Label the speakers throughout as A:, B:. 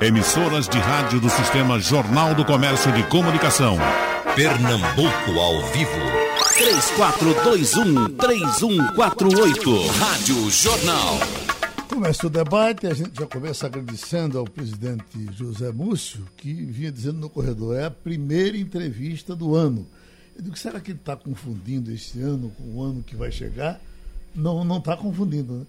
A: Emissoras de rádio do Sistema Jornal do Comércio de Comunicação.
B: Pernambuco ao vivo. 3421-3148. Rádio Jornal.
C: Começa o debate, a gente já começa agradecendo ao presidente José Múcio, que vinha dizendo no corredor, é a primeira entrevista do ano. Eu digo, será que ele está confundindo esse ano com o ano que vai chegar? Não, não está confundindo, né?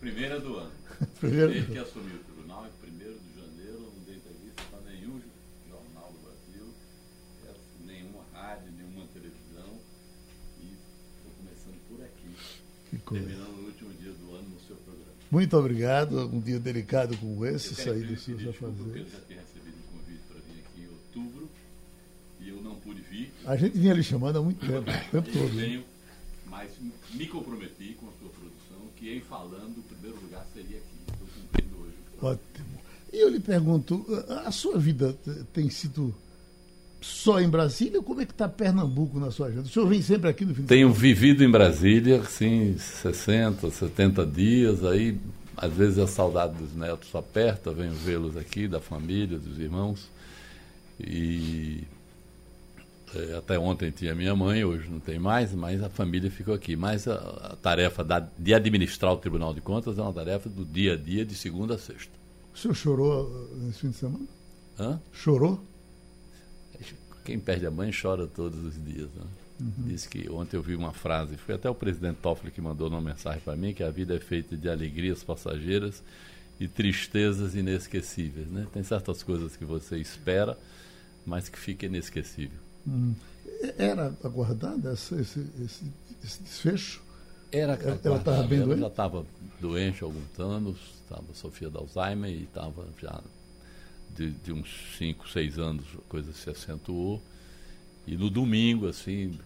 D: Primeira do ano.
C: Primeira
D: Desde
C: do
D: que assumiu o tribunal, em 1 de janeiro, não dei entrevista para nenhum jornal do Brasil, eh, nenhuma rádio, nenhuma televisão. E estou começando por aqui,
C: Que coisa.
D: terminando o último dia do ano no seu programa.
C: Muito obrigado. Um dia delicado como esse, sair do
D: desculpa, porque
C: afazeres.
D: eu já tinha recebido um convite para vir aqui em outubro e eu não pude vir.
C: A gente vinha lhe chamando há muito tempo, o tempo
D: Eu
C: todo. né?
D: venho, mas me comprometi com a sua produção que em falando, o primeiro lugar seria aqui. Estou cumprindo hoje.
C: Ótimo. E eu lhe pergunto, a sua vida tem sido só em Brasília como é que está Pernambuco na sua agenda? O senhor vem sempre aqui no fim de
E: Tenho vivido em Brasília, assim, 60, 70 dias, aí às vezes a saudade dos netos aperta, venho vê-los aqui, da família, dos irmãos. E é, até ontem tinha minha mãe, hoje não tem mais, mas a família ficou aqui. Mas a, a tarefa da- de administrar o Tribunal de Contas é uma tarefa do dia a dia, de segunda a sexta.
C: O senhor chorou uh, nesse fim de semana?
E: Hã?
C: Chorou?
E: Quem perde a mãe chora todos os dias. Né? Disse que ontem eu vi uma frase, foi até o presidente Toffoli que mandou uma mensagem para mim, que a vida é feita de alegrias passageiras e tristezas inesquecíveis. Né? Tem certas coisas que você espera, mas que fica inesquecível.
C: E- Era aguardado essa- esse, esse, esse desfecho?
E: Era
C: Ela- ela estava bem
E: ela
C: doente?
E: já estava doente há alguns anos, estava Sofia de Alzheimer e estava já de, de uns 5, 6 anos a coisa se acentuou. E no domingo, assim,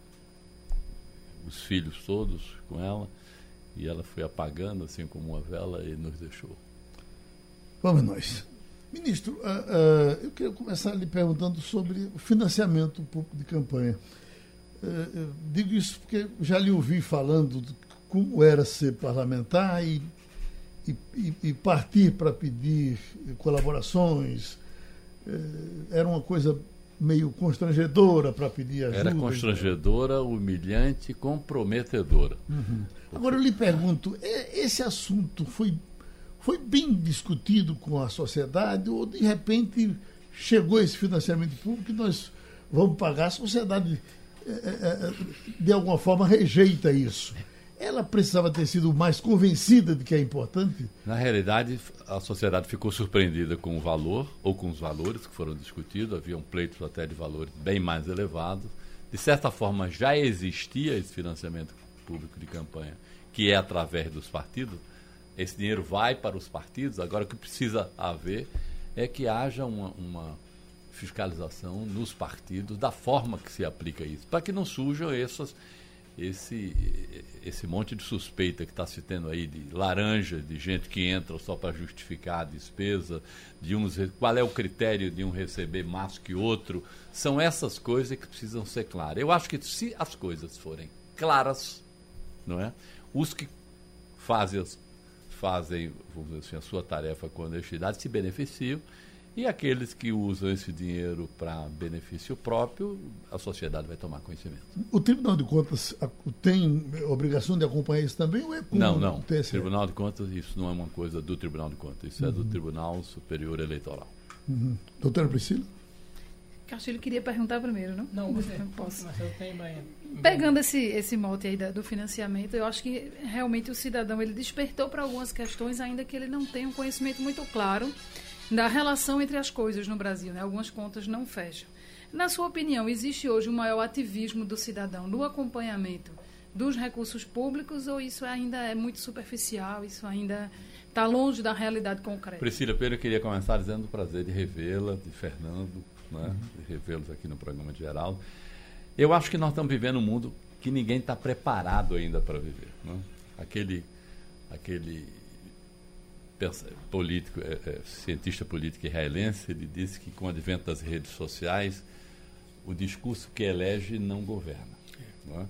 E: os filhos todos com ela, e ela foi apagando assim como uma vela e nos deixou.
C: Vamos nós. Ministro, ah, ah, eu queria começar lhe perguntando sobre o financiamento público de campanha. Eu digo isso porque já lhe ouvi falando como era ser parlamentar e, e- e- e partir para pedir colaborações. Eh, era uma coisa meio constrangedora para pedir ajuda.
E: Era constrangedora, humilhante, comprometedora.
C: Agora eu lhe pergunto, é- esse assunto foi, foi bem discutido com a sociedade ou de repente chegou esse financiamento público e nós vamos pagar? A sociedade é, é, de alguma forma rejeita isso. Ela precisava ter sido mais convencida de que é importante?
E: Na realidade, a sociedade ficou surpreendida com o valor, ou com os valores que foram discutidos, haviam pleitos até de valores bem mais elevados. De certa forma, já existia esse financiamento público de campanha, que é através dos partidos. Esse dinheiro vai para os partidos, agora o que precisa haver é que haja uma, uma fiscalização nos partidos da forma que se aplica isso, para que não surjam essas esse, esse monte de suspeita que está se tendo aí de laranja, de gente que entra só para justificar a despesa, de uns, qual é o critério de um receber mais que outro, são essas coisas que precisam ser claras. Eu acho que se as coisas forem claras, não é? Os que fazem, fazem vamos dizer assim, a sua tarefa com honestidade se beneficiam e aqueles que usam esse dinheiro para benefício próprio, a sociedade vai tomar conhecimento.
C: O Tribunal de Contas tem obrigação de acompanhar isso também ou é com
E: Não,
C: o
E: não.
C: TSE?
E: Tribunal de Contas, isso não é uma coisa do Tribunal de Contas, isso é do Tribunal Superior Eleitoral.
C: Doutora Priscila?
F: Castilho queria perguntar primeiro, não?
G: Não, você.
F: Não posso.
G: Mas eu tenho bem.
F: Pegando esse, esse mote aí da- do financiamento, eu acho que realmente o cidadão ele despertou para algumas questões, ainda que ele não tenha um conhecimento muito claro da relação entre as coisas no Brasil. Né? Algumas contas não fecham. Na sua opinião, existe hoje um maior ativismo do cidadão no acompanhamento dos recursos públicos ou isso ainda é muito superficial, isso ainda está longe da realidade concreta?
E: Priscila Pedro, eu queria começar dizendo o prazer de revê-la, de Fernando, né? de revê-los aqui no programa de geral. Eu acho que nós estamos vivendo um mundo que ninguém está preparado ainda para viver. Né? Aquele, aquele político, é, é, cientista político israelense, ele disse que com o advento das redes sociais, o discurso que elege não governa. não é?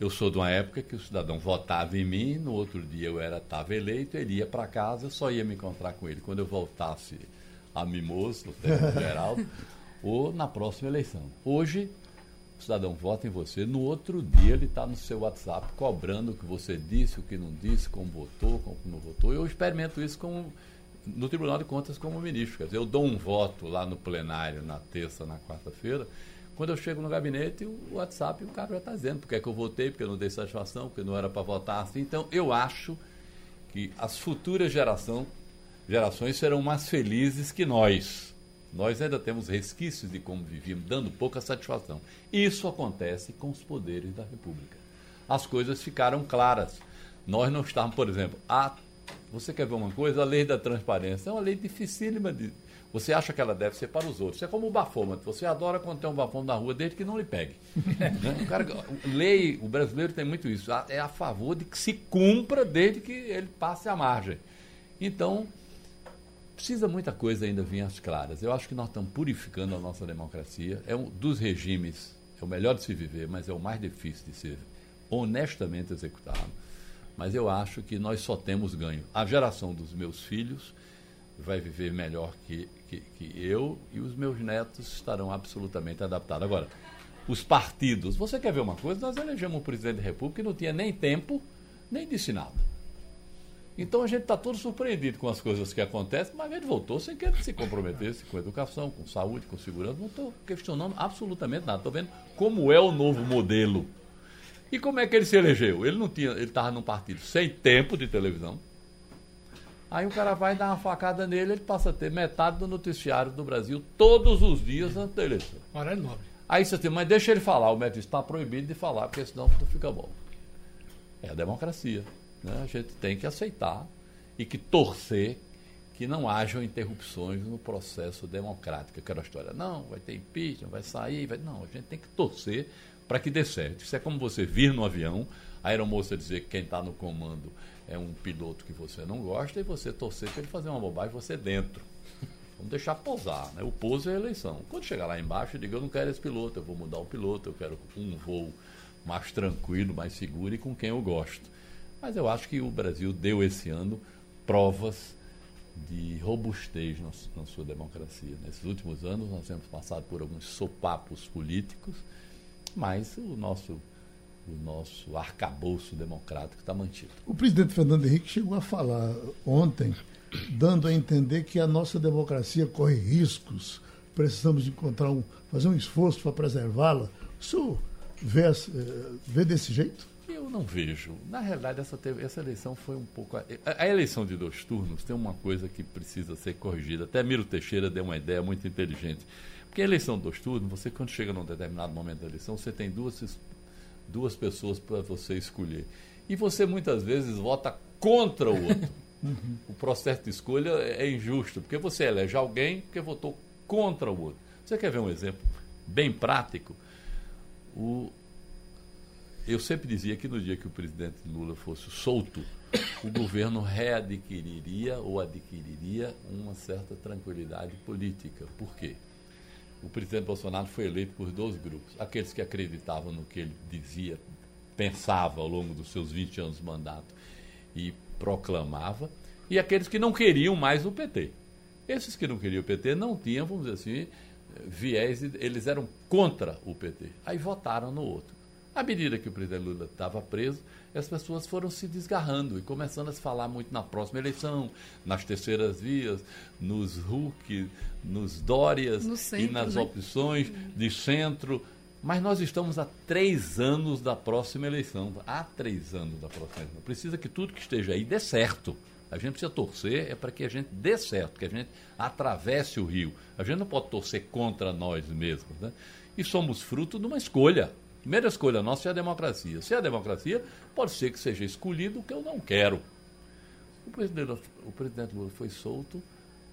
E: Eu sou de uma época que o cidadão votava em mim, no outro dia eu era estava eleito, ele ia para casa, eu só ia me encontrar com ele quando eu voltasse a mimoso, no termo geral, ou na próxima eleição. Hoje, cidadão vota em você, no outro dia ele está no seu WhatsApp cobrando o que você disse, o que não disse, como votou, como não votou. Eu experimento isso com, no Tribunal de Contas como ministro. Quer dizer, eu dou um voto lá no plenário na terça, na quarta-feira. Quando eu chego no gabinete, o WhatsApp, o cara já está dizendo porque é que eu votei, porque eu não dei satisfação, porque não era para votar assim. Então, eu acho que as futuras geração, gerações serão mais felizes que nós. Nós ainda temos resquícios de como vivíamos, dando pouca satisfação. Isso acontece com os poderes da República. As coisas ficaram claras. Nós não estávamos, por exemplo, a, você quer ver uma coisa? A lei da transparência é uma lei dificílima de. Você acha que ela deve ser para os outros. É como o bafômetro. Você adora quando tem um bafômetro na rua, desde que não lhe pegue. né? o, cara, lei, o brasileiro tem muito isso. É a favor de que se cumpra desde que ele passe a margem. Então, precisa muita coisa ainda vir às claras. Eu acho que nós estamos purificando a nossa democracia. É um dos regimes, é o melhor de se viver, mas é o mais difícil de ser honestamente executado. Mas eu acho que nós só temos ganho. A geração dos meus filhos vai viver melhor que, que, que eu e os meus netos estarão absolutamente adaptados. Agora, os partidos, você quer ver uma coisa? Nós elegemos um presidente da República que não tinha nem tempo, nem disse nada. Então a gente está todo surpreendido com as coisas que acontecem, mas ele voltou sem que ele se comprometesse com educação, com saúde, com segurança. Não estou questionando absolutamente nada. Estou vendo como é o novo modelo. E como é que ele se elegeu? Ele não tinha, ele estava num partido sem tempo de televisão. Aí o cara vai dar uma facada nele, ele passa a ter metade do noticiário do Brasil todos os dias antes da eleição.
G: Horário nobre.
E: Aí você tem, mas deixa ele falar. O médico está proibido de falar, porque senão não fica bom. É a democracia. Né? A gente tem que aceitar e que torcer que não hajam interrupções no processo democrático. Aquela história, não, vai ter impeachment, vai sair, vai... não, a gente tem que torcer para que dê certo. Isso é como você vir no avião, a aeromoça dizer que quem está no comando é um piloto que você não gosta e você torcer para ele fazer uma bobagem você dentro. Vamos deixar pousar, né? O pouso é a eleição. Quando chegar lá embaixo, diga, eu não quero esse piloto, eu vou mudar o piloto, eu quero um voo mais tranquilo, mais seguro e com quem eu gosto. Mas eu acho que o Brasil deu esse ano provas de robustez na, na, sua democracia. Nesses últimos anos nós temos passado por alguns sopapos políticos, mas o nosso, o nosso arcabouço democrático está mantido.
C: O presidente Fernando Henrique chegou a falar ontem, dando a entender que a nossa democracia corre riscos, precisamos encontrar um, fazer um esforço para preservá-la. O senhor vê, vê desse jeito?
E: Eu não vejo. Na realidade, essa, essa eleição foi um pouco. A, a, eleição de dois turnos tem uma coisa que precisa ser corrigida. Até Miro Teixeira deu uma ideia muito inteligente. Porque a eleição de dois turnos, você, quando chega num determinado momento da eleição, você tem duas, duas pessoas para você escolher. E você muitas vezes vota contra o outro. Uhum. O processo de escolha é injusto, porque você elege alguém porque votou contra o outro. Você quer ver um exemplo bem prático? O, eu sempre dizia que no dia que o presidente Lula fosse solto, o governo readquiriria ou adquiriria uma certa tranquilidade política. Por quê? O presidente Bolsonaro foi eleito por dois grupos. Aqueles que acreditavam no que ele dizia, pensava ao longo dos seus 20 anos de mandato e proclamava, e aqueles que não queriam mais o PT. Esses que não queriam o PT não tinham, vamos dizer assim, viés, eles eram contra o PT. Aí votaram no outro. À medida que o presidente Lula estava preso, as pessoas foram se desgarrando e começando a se falar muito na próxima eleição, nas terceiras vias, nos Hulk, nos Dórias centro, e nas né? opções de centro. Mas nós estamos há três anos da próxima eleição. Há três anos da próxima eleição. Precisa que tudo que esteja aí dê certo. A gente precisa torcer é para que a gente dê certo, que a gente atravesse o rio. A gente não pode torcer contra nós mesmos. Né? E somos fruto de uma escolha. Primeira escolha nossa é a democracia. Se é a democracia, pode ser que seja escolhido o que eu não quero. O presidente, o presidente Lula foi solto,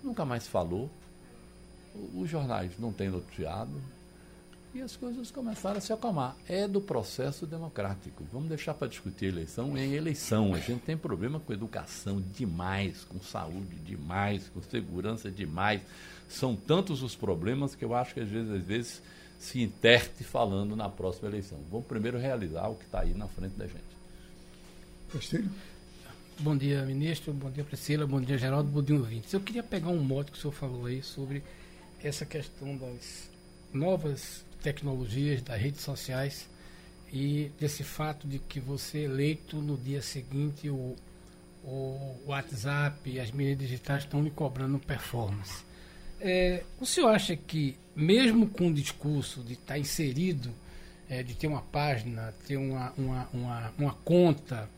E: nunca mais falou, os jornais não têm noticiado, e as coisas começaram a se acalmar. É do processo democrático. Vamos deixar para discutir eleição em eleição. A gente tem problema com educação demais, com saúde demais, com segurança demais. São tantos os problemas que eu acho que às vezes, às vezes se interte falando na próxima eleição. Vamos primeiro realizar o que está aí na frente da gente.
C: Castilho?
G: bom dia, ministro, bom dia, Priscila, bom dia, Geraldo, bom dia, ouvintes. Eu queria pegar um mote que o senhor falou aí sobre essa questão das novas tecnologias, das redes sociais e desse fato de que você eleito no dia seguinte o, o WhatsApp e as mídias digitais estão lhe cobrando performance. É, o senhor acha que, mesmo com o discurso de estar inserido, é, de ter uma página, ter uma, uma, uma, uma conta,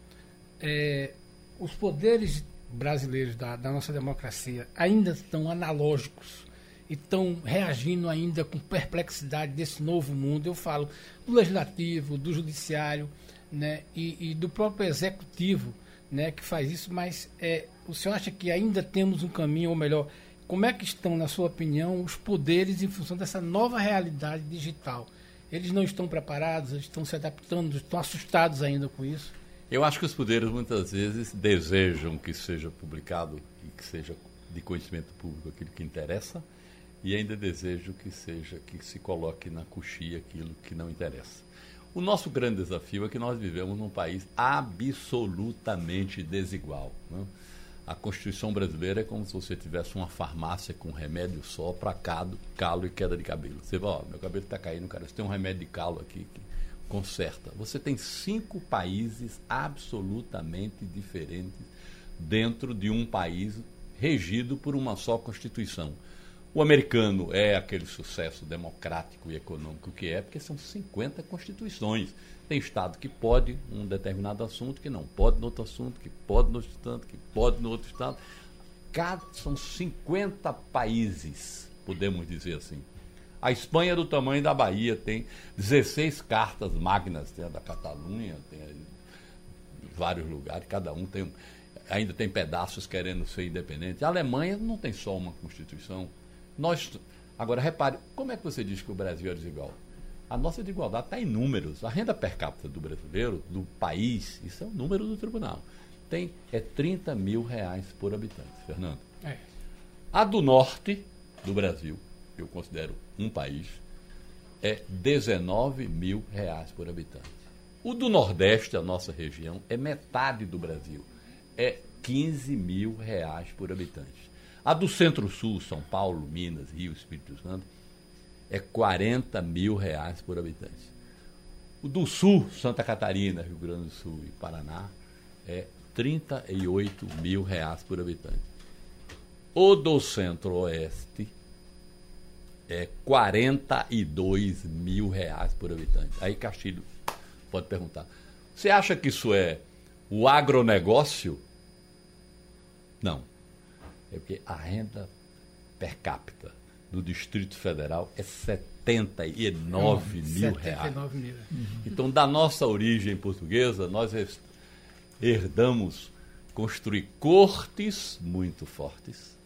G: é, os poderes brasileiros da, da nossa democracia ainda estão analógicos e estão reagindo ainda com perplexidade desse novo mundo. Eu falo do legislativo, do judiciário né, e, e do próprio executivo né, que faz isso, mas é, o senhor acha que ainda temos um caminho, ou melhor, como é que estão, na sua opinião, os poderes em função dessa nova realidade digital? Eles não estão preparados, eles estão se adaptando, estão assustados ainda com isso?
E: Eu acho que os poderes muitas vezes desejam que seja publicado e que seja de conhecimento público aquilo que interessa e ainda desejam que seja que se coloque na coxia aquilo que não interessa. O nosso grande desafio é que nós vivemos num país absolutamente desigual. Né? A Constituição brasileira é como se você tivesse uma farmácia com remédio só para calo, calo e queda de cabelo. Você vai, ó, meu cabelo está caindo, cara, você tem um remédio de calo aqui que conserta. Você tem cinco países absolutamente diferentes dentro de um país regido por uma só Constituição. O americano é aquele sucesso democrático e econômico que é, porque são 50 constituições. Tem Estado que pode um determinado assunto, que não pode no outro assunto, que pode no outro Estado, que pode no outro Estado. Cada, são 50 países, podemos dizer assim. A Espanha é do tamanho da Bahia, tem 16 cartas magnas, tem a da Catalunha, tem vários lugares, cada um tem ainda tem pedaços querendo ser independente. A Alemanha não tem só uma Constituição. Nós, agora repare, como é que você diz que o Brasil é desigual? A nossa desigualdade está em números. A renda per capita do brasileiro, do país, isso é o número do tribunal. Tem é 30 mil reais por habitante, Fernando. É. A do norte do Brasil, eu considero um país, é 19 mil reais por habitante. O do Nordeste, a nossa região, é metade do Brasil, é 15 mil reais por habitante. A do Centro-Sul, São Paulo, Minas, Rio, Espírito Santo, é 40 mil reais por habitante. O do Sul, Santa Catarina, Rio Grande do Sul e Paraná, é 38 mil reais por habitante. O do Centro-Oeste, é 42 mil reais por habitante. Aí Castilho pode perguntar: você acha que isso é o agronegócio? Não. É porque a renda per capita do Distrito Federal é 79 é, mil 79 reais. Mil. Uhum. Então, da nossa origem portuguesa, nós herdamos construir cortes muito fortes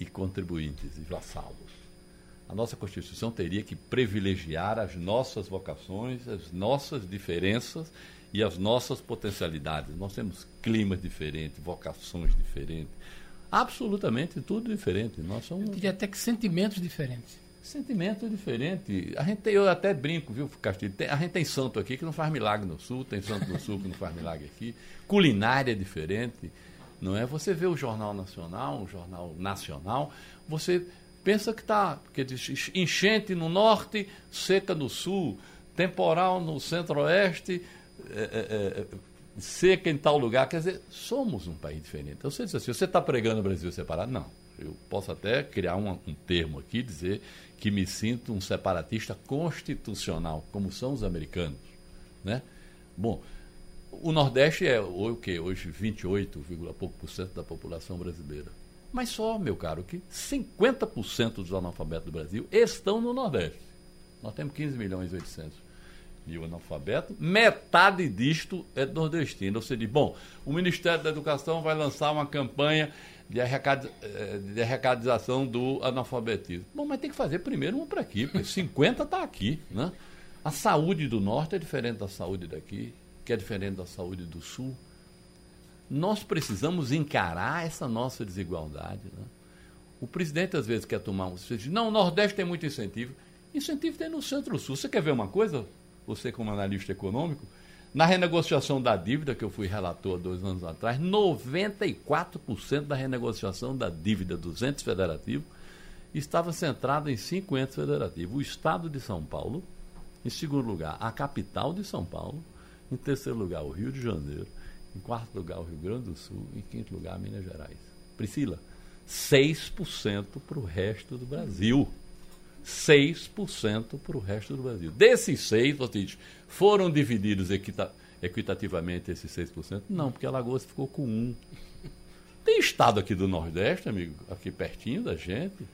E: e contribuintes e vassalos a nossa Constituição teria que privilegiar as nossas vocações, as nossas diferenças e as nossas potencialidades. Nós temos climas diferentes, vocações diferentes, absolutamente tudo diferente. Nós somos... Eu
G: diria até que sentimentos diferentes.
E: Sentimento diferente. A gente tem, eu até brinco, viu, Castilho? Tem, a gente tem santo aqui que não faz milagre no sul, tem santo no sul que não faz milagre aqui. Culinária é diferente, não é? Você vê o Jornal Nacional, o Jornal Nacional, você pensa que está, porque diz enchente no norte, seca no sul, temporal no centro-oeste, é, é, é, seca em tal lugar. Quer dizer, somos um país diferente. Então você diz assim, você está pregando o Brasil separado? Não. Eu posso até criar um, um termo aqui, dizer que me sinto um separatista constitucional, como são os americanos. Né? Bom, o Nordeste é o que hoje 28, pouco por cento da população brasileira. Mas só, meu caro, que 50% dos analfabetos do Brasil estão no Nordeste. Nós temos 15 milhões e 800 mil analfabetos, metade disto é nordestino. Você diz, bom, o Ministério da Educação vai lançar uma campanha de, arrecad... Eh, de arrecadização do analfabetismo. Bom, mas tem que fazer primeiro um para aqui, porque 50 está aqui. Né? A saúde do Norte é diferente da saúde daqui, que é diferente da saúde do Sul nós precisamos encarar essa nossa desigualdade. Né? O presidente às vezes quer tomar um. Não, o Nordeste tem muito incentivo. Incentivo tem no Centro-Sul. Você quer ver uma coisa? Você, como analista econômico, Na renegociação da dívida, que eu fui relator dois anos atrás, 94% da renegociação da dívida dos entes federativos estava centrada em cinco entes federativos. O Estado de São Paulo, em segundo lugar, a capital de São Paulo, em terceiro lugar, o Rio de Janeiro, em quarto lugar, o Rio Grande do Sul, em quinto lugar, Minas Gerais. Priscila, 6% para o resto do Brasil. 6% para o resto do Brasil. Desses 6, você diz, foram divididos equita equitativamente esses 6%? Não, porque Alagoas ficou com 1. Tem estado aqui do Nordeste, amigo, aqui pertinho da gente,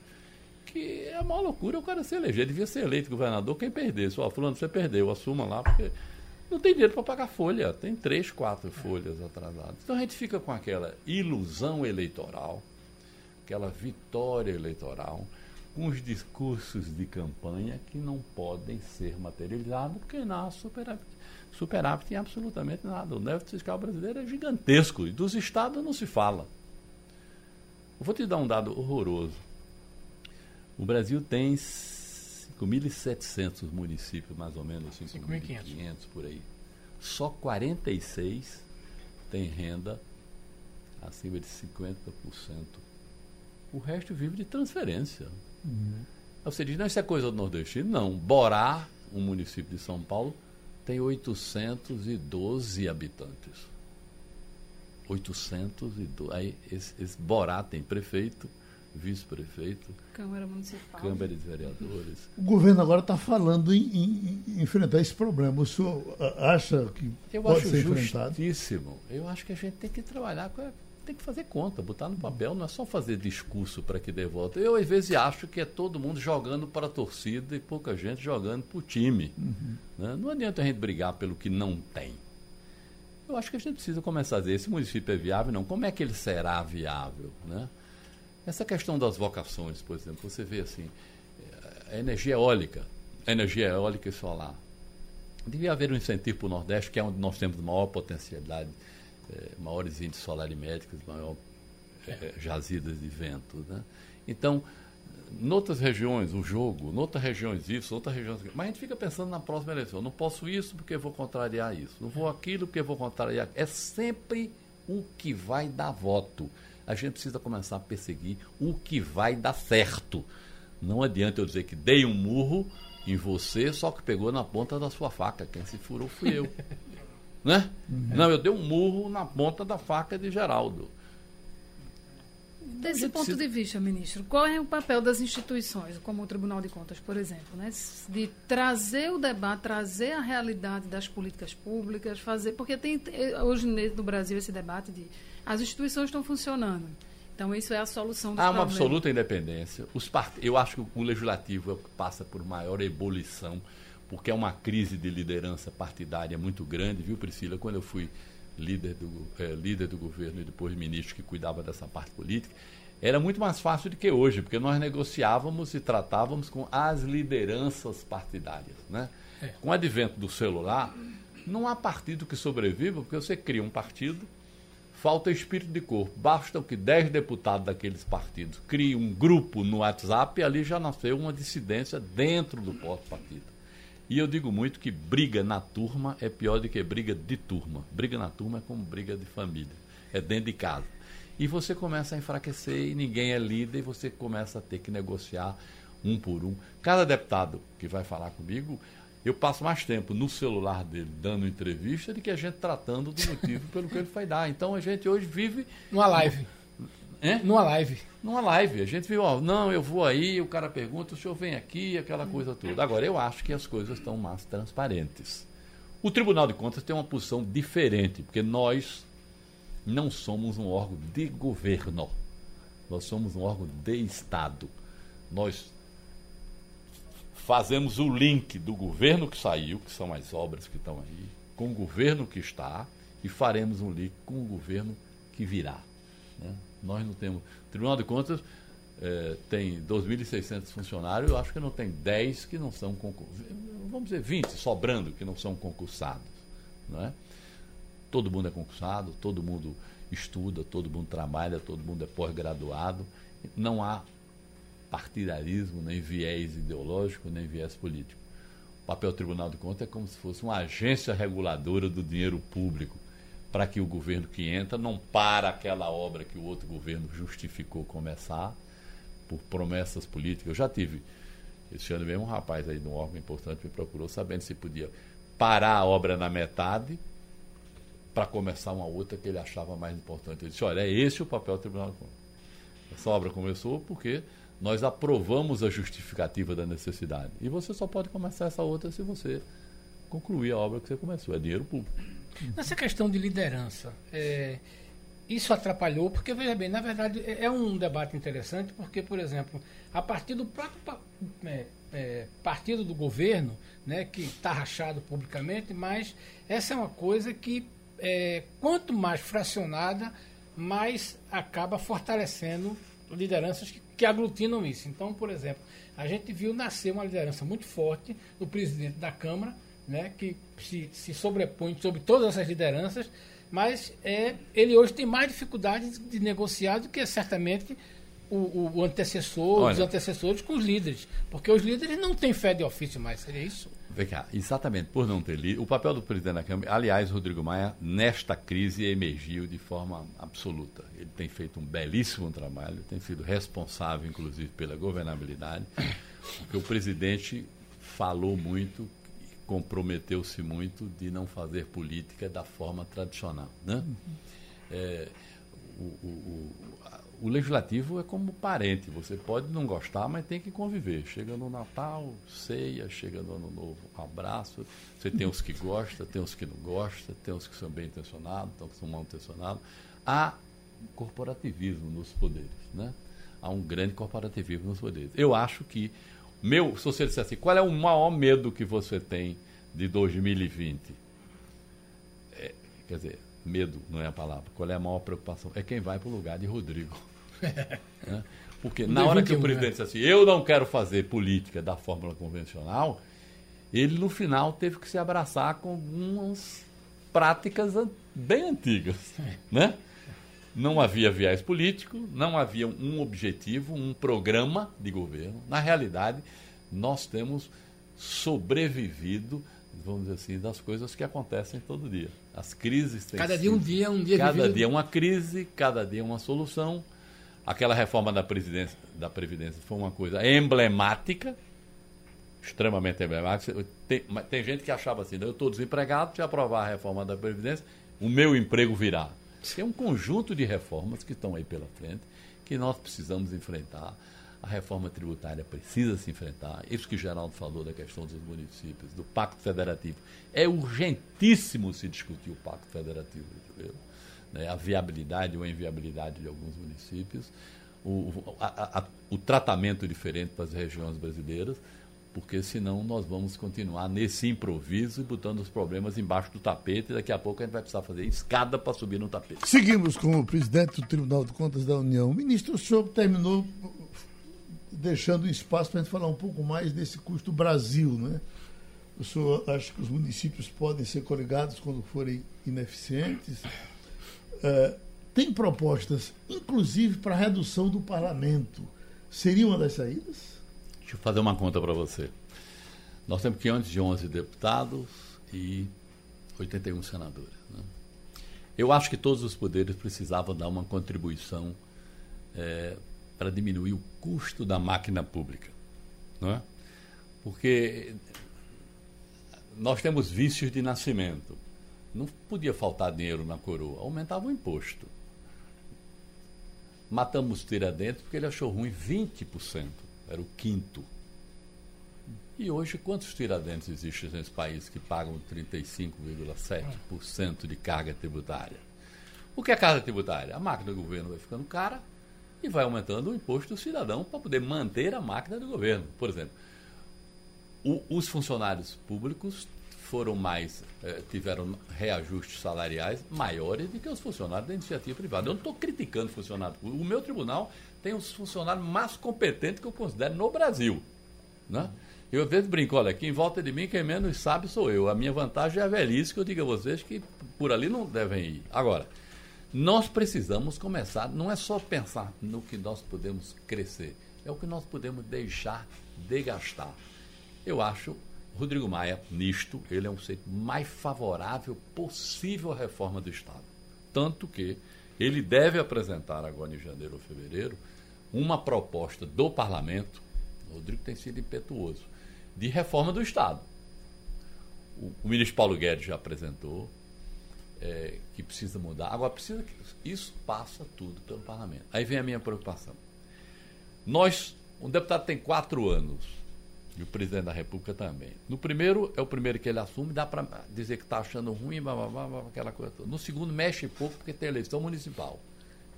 E: que é uma loucura o cara se eleger. Devia ser eleito governador quem perdesse. Ó, fulano, você perdeu, assuma lá, porque não tem dinheiro para pagar folha. Tem três, quatro folhas atrasadas. Então a gente fica com aquela ilusão eleitoral, aquela vitória eleitoral, os discursos de campanha que não podem ser materializados, porque na superávit, superávit tem absolutamente nada. O déficit fiscal brasileiro é gigantesco e dos estados não se fala. Eu vou te dar um dado horroroso. O Brasil tem 5.700 municípios, mais ou menos, 5.500 por aí. Só 46 tem renda acima de 50%. O resto vive de transferência. Uhum. Você diz, não, isso é coisa do nordestino? Não. Borá, um município de São Paulo, tem 812 habitantes. 812. Aí, esse, esse Borá tem prefeito, vice-prefeito,
F: Câmara Municipal,
E: Câmara de Vereadores.
C: O governo agora está falando em, em, em, enfrentar esse problema. O senhor acha que
E: Eu
C: pode
E: acho
C: ser enfrentado?
E: justíssimo. Eu acho que a gente tem que trabalhar com a, tem que fazer conta, botar no papel, não é só fazer discurso para que dê volta. Eu, às vezes, acho que é todo mundo jogando para a torcida e pouca gente jogando para o time. Uhum. Né? Não adianta a gente brigar pelo que não tem. Eu acho que a gente precisa começar a dizer, esse município é viável? Não. Como é que ele será viável? Né? Essa questão das vocações, por exemplo, você vê assim, a energia eólica, a energia eólica e solar. Devia haver um incentivo para o Nordeste, que é onde nós temos maior potencialidade, é, maiores índices solarimétricos, maior é, jazidas de vento. Né? Então, noutras regiões o jogo, noutras regiões isso, outras regiões aquilo. Mas a gente fica pensando na próxima eleição. Não posso isso porque vou contrariar isso. Não vou aquilo porque vou contrariar. É sempre o que vai dar voto a gente precisa começar a perseguir o que vai dar certo. Não adianta eu dizer que dei um murro em você, só que pegou na ponta da sua faca. Quem se furou fui eu. né? Uhum. Não, eu dei um murro na ponta da faca de Geraldo.
F: Desse ponto de vista, ministro, qual é o papel das instituições, como o Tribunal de Contas, por exemplo, né? de trazer o debate, trazer a realidade das políticas públicas, fazer. Porque tem hoje no Brasil esse debate de as instituições estão funcionando. Então, isso é a solução do
E: Há uma absoluta independência. Os part... Eu acho que o legislativo passa por maior ebulição, porque é uma crise de liderança partidária muito grande, viu, Priscila? Quando eu fui líder do, é, líder do governo e depois ministro que cuidava dessa parte política, era muito mais fácil do que hoje, porque nós negociávamos e tratávamos com as lideranças partidárias. Né? É. Com o advento do celular, não há partido que sobreviva, porque você cria um partido falta espírito de corpo. Basta que 10 deputados daqueles partidos criem um grupo no WhatsApp e ali já nasceu uma dissidência dentro do próprio partido. E eu digo muito que briga na turma é pior do que briga de turma. Briga na turma é como briga de família. É dentro de casa. E você começa a enfraquecer e ninguém é líder e você começa a ter que negociar um por um. Cada deputado que vai falar comigo eu passo mais tempo no celular dele dando entrevista do que a gente tratando do motivo pelo que ele vai dar. Então a gente hoje vive.
G: Numa live.
E: É?
G: Numa live.
E: Numa live. A gente viu, ó, não, eu vou aí, o cara pergunta, o senhor vem aqui, aquela coisa toda. Agora, eu acho que as coisas estão mais transparentes. O Tribunal de Contas tem uma posição diferente, porque nós não somos um órgão de governo. Nós somos um órgão de Estado. Nós fazemos o link do governo que saiu, que são as obras que estão aí, com o governo que está, e faremos um link com o governo que virá. Né? Nós não temos. O Tribunal de Contas é, tem 2.600 funcionários, eu acho que não tem 10 que não são concursados. Vamos dizer 20 sobrando que não são concursados. Não é? Todo mundo é concursado, todo mundo estuda, todo mundo trabalha, todo mundo é pós-graduado. Não há partidarismo, nem viés ideológico, nem viés político. papel do Tribunal de Contas é como se fosse uma agência reguladora do dinheiro público, para que o governo que entra não para aquela obra que o outro governo justificou começar por promessas políticas. Eu já tive, esse ano mesmo, um rapaz aí de um órgão importante me procurou sabendo se podia parar a obra na metade para começar uma outra que ele achava mais importante. Eu disse, olha, é esse o papel do Tribunal. Essa obra começou porque nós aprovamos a justificativa da necessidade. E você só pode começar essa outra se você concluir a obra que você começou. É dinheiro público.
G: Nessa questão de liderança, é, isso atrapalhou, porque, veja bem, na verdade é, é um debate interessante, porque, por exemplo, a partir do próprio é, é, partido do governo, né, que está rachado publicamente, mas essa é uma coisa que, é, quanto mais fracionada, mais acaba fortalecendo lideranças que, que aglutinam isso. Então, por exemplo, a gente viu nascer uma liderança muito forte do presidente da Câmara, né, que se, se sobrepõe sobre todas essas lideranças, mas é, ele hoje tem mais dificuldades de negociar do que certamente o, o antecessor, Olha, os antecessores com os líderes. Porque os líderes não têm fé de ofício mais, seria isso?
E: Vem cá, exatamente por não ter líder. O papel do presidente da Câmara, aliás, Rodrigo Maia, nesta crise emergiu de forma absoluta. Ele tem feito um belíssimo trabalho, tem sido responsável, inclusive, pela governabilidade, porque o presidente falou muito, comprometeu-se muito de não fazer política da forma tradicional. Né? Uhum. É, o, o, o legislativo é como parente, você pode não gostar, mas tem que conviver. Chega no Natal, ceia, chega no Ano Novo, abraço. Você tem os que gostam, tem os que não gostam, tem os que são bem intencionados, tem os que são mal intencionados. Há corporativismo nos poderes, né? Há um grande corporativismo nos poderes. Eu acho que, meu, se você disser assim, qual é o maior medo que você tem de 2020? É, quer dizer, medo não é a palavra. Qual é a maior preocupação? É quem vai para o lugar de Rodrigo. né? Porque na hora que o presidente disse assim, eu não quero fazer política da fórmula convencional, ele no final teve que se abraçar com algumas práticas bem antigas. Né? Não havia viés político, não havia um objetivo, um programa de governo. Na realidade, nós temos sobrevivido vamos dizer assim, das coisas que acontecem todo dia. As crises têm
G: Cada dia um dia, um dia
E: Cada
G: vivido.
E: dia uma crise, cada dia uma solução. Aquela reforma da Previdência, da Previdência foi uma coisa emblemática, extremamente emblemática. Tem, tem gente que achava assim, eu estou desempregado, se aprovar a reforma da Previdência, o meu emprego virá. Tem um conjunto de reformas que estão aí pela frente, que nós precisamos enfrentar a reforma tributária precisa se enfrentar. Isso que o Geraldo falou da questão dos municípios, do Pacto Federativo. É urgentíssimo se discutir o Pacto Federativo brasileiro. Né? A viabilidade ou a inviabilidade de alguns municípios, o, a, a, o tratamento diferente para as regiões brasileiras, porque senão nós vamos continuar nesse improviso e botando os problemas embaixo do tapete e daqui a pouco a gente vai precisar fazer escada para subir no tapete.
C: Seguimos com o presidente do Tribunal de Contas da União. Ministro, o senhor terminou deixando espaço para a gente falar um pouco mais desse custo Brasil, né? O senhor acha que os municípios podem ser coligados quando forem ineficientes? É, tem propostas, inclusive para redução do parlamento. Seria uma das saídas?
E: Deixa eu fazer uma conta para você. Nós temos 511 deputados e 81 senadores. Né? Eu acho que todos os poderes precisavam dar uma contribuição é, para diminuir o custo da máquina pública. Não é? Porque nós temos vícios de nascimento. Não podia faltar dinheiro na coroa, aumentava o imposto. Matamos Tiradentes porque ele achou ruim 20%, era o quinto. E hoje, quantos Tiradentes existem nesse país que pagam 35,7% de carga tributária? O que é carga tributária? A máquina do governo vai ficando cara, e vai aumentando o imposto do cidadão para poder manter a máquina do governo. Por exemplo, o, os funcionários públicos foram mais, eh, tiveram reajustes salariais maiores do que os funcionários da iniciativa privada. Eu não estou criticando funcionário público. O meu tribunal tem os funcionários mais competentes que eu considero no Brasil. Né? Eu às vezes brinco, olha, aqui em volta de mim quem menos sabe sou eu. A minha vantagem é a velhice que eu digo a vocês que por ali não devem ir. Agora, nós precisamos começar, não é só pensar no que nós podemos crescer, é o que nós podemos deixar de gastar. Eu acho Rodrigo Maia, nisto, ele é um ser mais favorável possível à reforma do Estado. Tanto que ele deve apresentar agora em janeiro ou fevereiro uma proposta do parlamento, o Rodrigo tem sido impetuoso, de reforma do Estado. O, o ministro Paulo Guedes já apresentou é, que precisa mudar. Agora, precisa que isso passa tudo pelo parlamento. Aí vem a minha preocupação. Nós, um deputado tem quatro anos, e o presidente da República também. No primeiro, é o primeiro que ele assume, dá para dizer que está achando ruim, blá, blá, blá, aquela coisa toda. No segundo, mexe pouco, porque tem eleição municipal.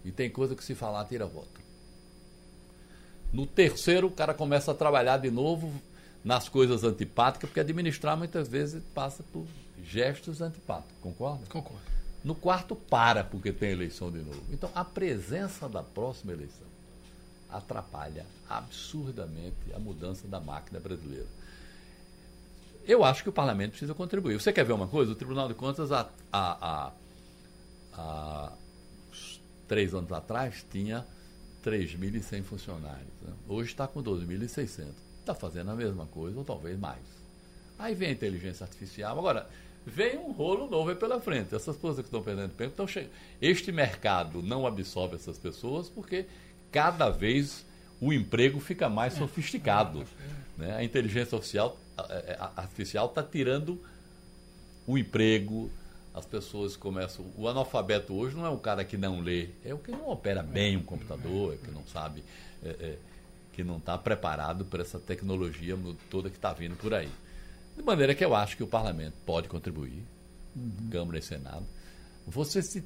E: E tem coisa que se falar, tira voto. No terceiro, o cara começa a trabalhar de novo nas coisas antipáticas, porque administrar muitas vezes passa por gestos antipáticos. Concorda?
G: Concordo.
E: No quarto, para, porque tem eleição de novo. Então, a presença da próxima eleição atrapalha absurdamente a mudança da máquina brasileira. Eu acho que o parlamento precisa contribuir. Você quer ver uma coisa? O Tribunal de Contas, há, há, há, há três anos atrás, tinha 3.100 funcionários. Né? Hoje está com 12.600. Está fazendo a mesma coisa, ou talvez mais. Aí vem a inteligência artificial. Agora, vem um rolo novo aí pela frente. Essas pessoas que estão perdendo tempo estão chegando. Este mercado não absorve essas pessoas porque cada vez o emprego fica mais sofisticado. Né? A inteligência artificial está tirando o emprego, as pessoas começam. O analfabeto hoje não é um cara que não lê, é o que não opera bem um computador, é que não sabe, é, é, que não está preparado para essa tecnologia toda que está vindo por aí. De maneira que eu acho que o parlamento pode contribuir, uhum. Câmara e Senado. Você se.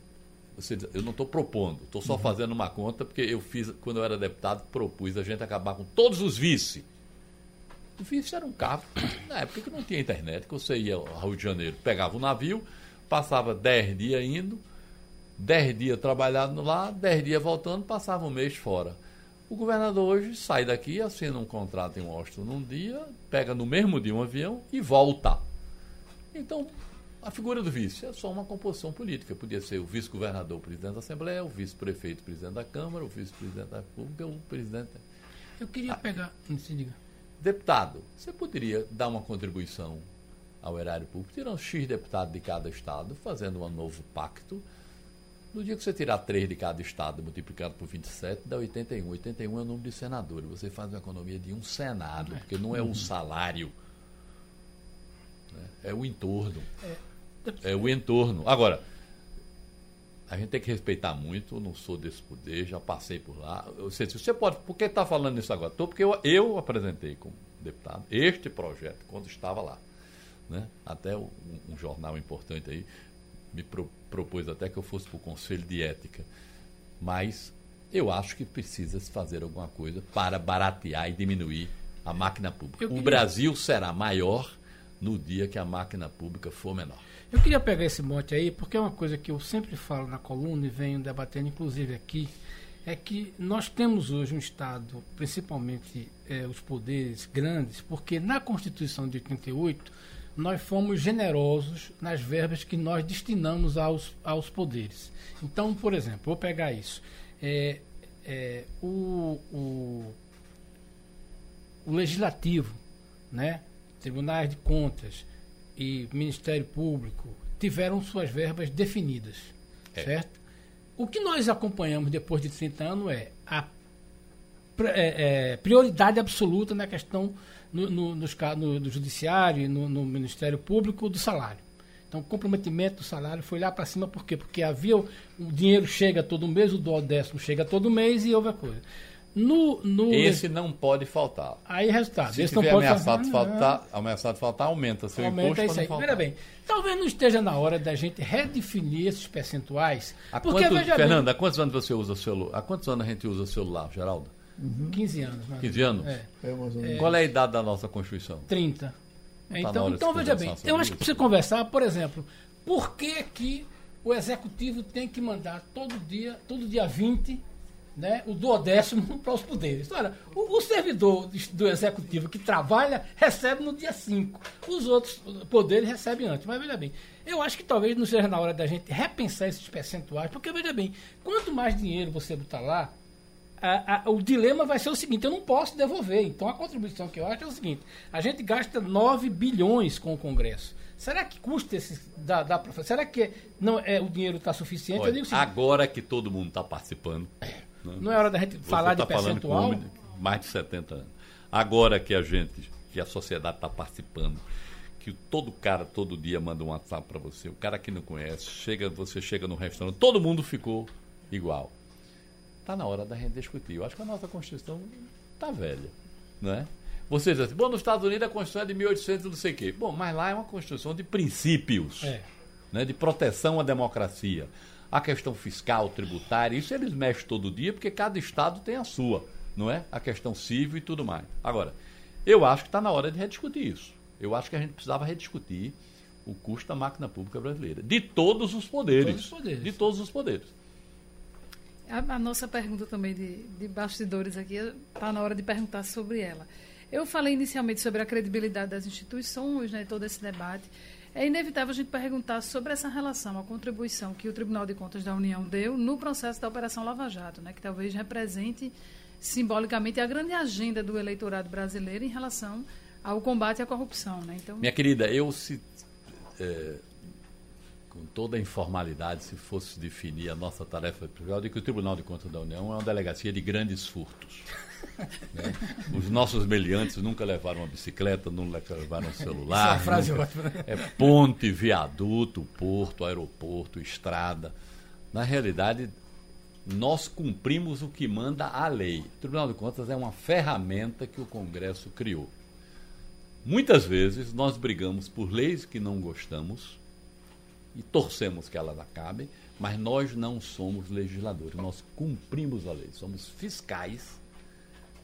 E: Você, eu não estou propondo, estou só uhum. fazendo uma conta, porque eu fiz, quando eu era deputado, propus a gente acabar com todos os vice. O vice era um carro, na época que não tinha internet, que você ia ao Rio de Janeiro, pegava um navio, passava 10 dias indo, 10 dias trabalhando lá, 10 dias voltando, passava um mês fora. O governador hoje sai daqui, assina um contrato em Washington num dia, pega no mesmo dia um avião e volta. Então, a figura do vice é só uma composição política. Podia ser o vice-governador, presidente da Assembleia, o vice-prefeito, presidente da Câmara, o vice-presidente da República, o presidente.
G: Eu queria ah, pegar. Se diga.
E: Deputado, você poderia dar uma contribuição ao erário público, tirando X deputados de cada estado, fazendo um novo pacto no dia que você tirar 3 de cada estado multiplicado por 27, dá 81. 81 é o número de senadores. Você faz uma economia de um senado, é. porque não é um salário. Né? É o entorno. É. é o entorno. Agora, a gente tem que respeitar muito, não sou desse poder, já passei por lá. Você, você pode, por que está falando isso agora? Tô porque eu, eu apresentei como deputado este projeto quando estava lá. Né? Até um, um jornal importante aí me pro, propôs até que eu fosse para o Conselho de Ética. Mas eu acho que precisa se fazer alguma coisa para baratear e diminuir a máquina pública. Queria... O Brasil será maior no dia que a máquina pública for menor.
G: Eu queria pegar esse monte aí, porque é uma coisa que eu sempre falo na coluna e venho debatendo, inclusive aqui, é que nós temos hoje um Estado, principalmente é, os poderes grandes, porque na Constituição de 88 nós fomos generosos nas verbas que nós destinamos aos, aos poderes. Então, por exemplo, vou pegar isso. É, é, o, o, o, legislativo, né, tribunais de contas e Ministério Público tiveram suas verbas definidas, é. certo? O que nós acompanhamos depois de 30 anos é a é, é, prioridade absoluta na questão no, no, no, no judiciário e no, no, Ministério Público do salário. Então, o comprometimento do salário foi lá para cima, por quê? Porque havia o, dinheiro chega todo mês, o do décimo chega todo mês e houve a coisa.
E: No, no... Esse não pode faltar.
G: Aí, resultado.
E: Se esse tiver não pode ameaçado, faltar, ameaçado faltar, aumenta seu aumenta imposto. Veja
G: bem, talvez não esteja na hora da gente redefinir esses percentuais.
E: Há porque, quanto, Fernando, há quantos anos você usa o celular? Há quantos anos a gente usa o celular, Geraldo?
G: Uhum. 15 anos.
E: Mas... 15 anos? É. é. Qual é a idade da nossa Constituição?
G: 30. Tá então, então veja bem, eu acho que precisa conversar, por exemplo, por que, que o Executivo tem que mandar todo dia, todo dia 20, né, o duodécimo para os poderes. Olha, o, o, servidor do Executivo que trabalha recebe no dia 5. Os outros poderes recebem antes. Mas veja bem, eu acho que talvez não seja na hora da gente repensar esses percentuais, porque veja bem, quanto mais dinheiro você botar lá, a, a, o dilema vai ser o seguinte: eu não posso devolver. Então a contribuição que eu acho é o seguinte: a gente gasta 9 bilhões com o Congresso. Será que custa esse. Dá pra, será que não, é, o dinheiro está suficiente?
E: Olha,
G: eu digo assim,
E: agora que todo mundo está participando. né?
G: não é hora da gente falar
E: tá
G: de percentual?
E: de mais de 70 anos. Agora que a gente, que a sociedade está participando, que todo cara todo dia manda um WhatsApp para você, o cara que não conhece, chega, você chega no restaurante, todo mundo ficou igual. Está na hora da gente discutir. Eu acho que a nossa Constituição está velha, não é? Você diz assim, bom, nos Estados Unidos a Constituição é de 1800 não sei o quê. Bom, mas lá é uma Constituição de princípios
G: É.
E: né, de proteção à democracia. A questão fiscal, tributária, isso eles mexem todo dia, porque cada estado tem a sua, não é? A questão civil e tudo mais. Agora, eu acho que está na hora de rediscutir isso. Eu acho que a gente precisava rediscutir o custo da máquina pública brasileira. De todos os poderes.
G: Todos os poderes.
E: De todos os poderes.
F: A, a nossa pergunta também de, de bastidores aqui, está na hora de perguntar sobre ela. Eu falei inicialmente sobre a credibilidade das instituições, né, todo esse debate. É inevitável a gente perguntar sobre essa relação, a contribuição que o Tribunal de Contas da União deu no processo da Operação Lava Jato, né, que talvez represente simbolicamente a grande agenda do eleitorado brasileiro em relação ao combate à corrupção. Né? Então,
E: Minha querida, eu se. é, com toda a informalidade, se fosse definir a nossa tarefa principal, digo que o Tribunal de Contas da União é uma delegacia de grandes furtos. né? Os nossos meliantes nunca levaram uma bicicleta, não levaram um
G: Essa é
E: celular.
G: uma frase
E: nunca-
G: ótima, né?
E: É ponte, viaduto, porto, aeroporto, estrada. Na realidade, nós cumprimos o que manda a lei. O Tribunal de Contas é uma ferramenta que o Congresso criou. Muitas vezes nós brigamos por leis que não gostamos e torcemos que elas acabem, mas nós não somos legisladores, nós cumprimos a lei, somos fiscais.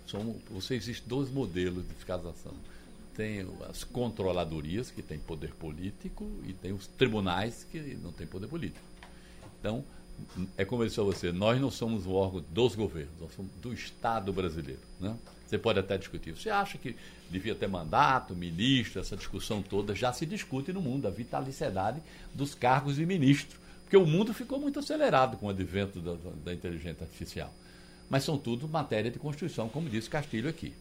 E: Somos, você existe dois modelos de fiscalização. Tem as controladorias, que têm poder político, e tem os tribunais, que não têm poder político. Então, é como eu disse a você, nós não somos o órgão dos governos, nós somos do Estado brasileiro. Né? Você pode até discutir. Você acha que devia ter mandato, ministro, essa discussão toda já se discute no mundo, a vitaliciedade dos cargos de ministro. Porque o mundo ficou muito acelerado com o advento da, da inteligência artificial. Mas são tudo matéria de Constituição, como disse Castilho aqui.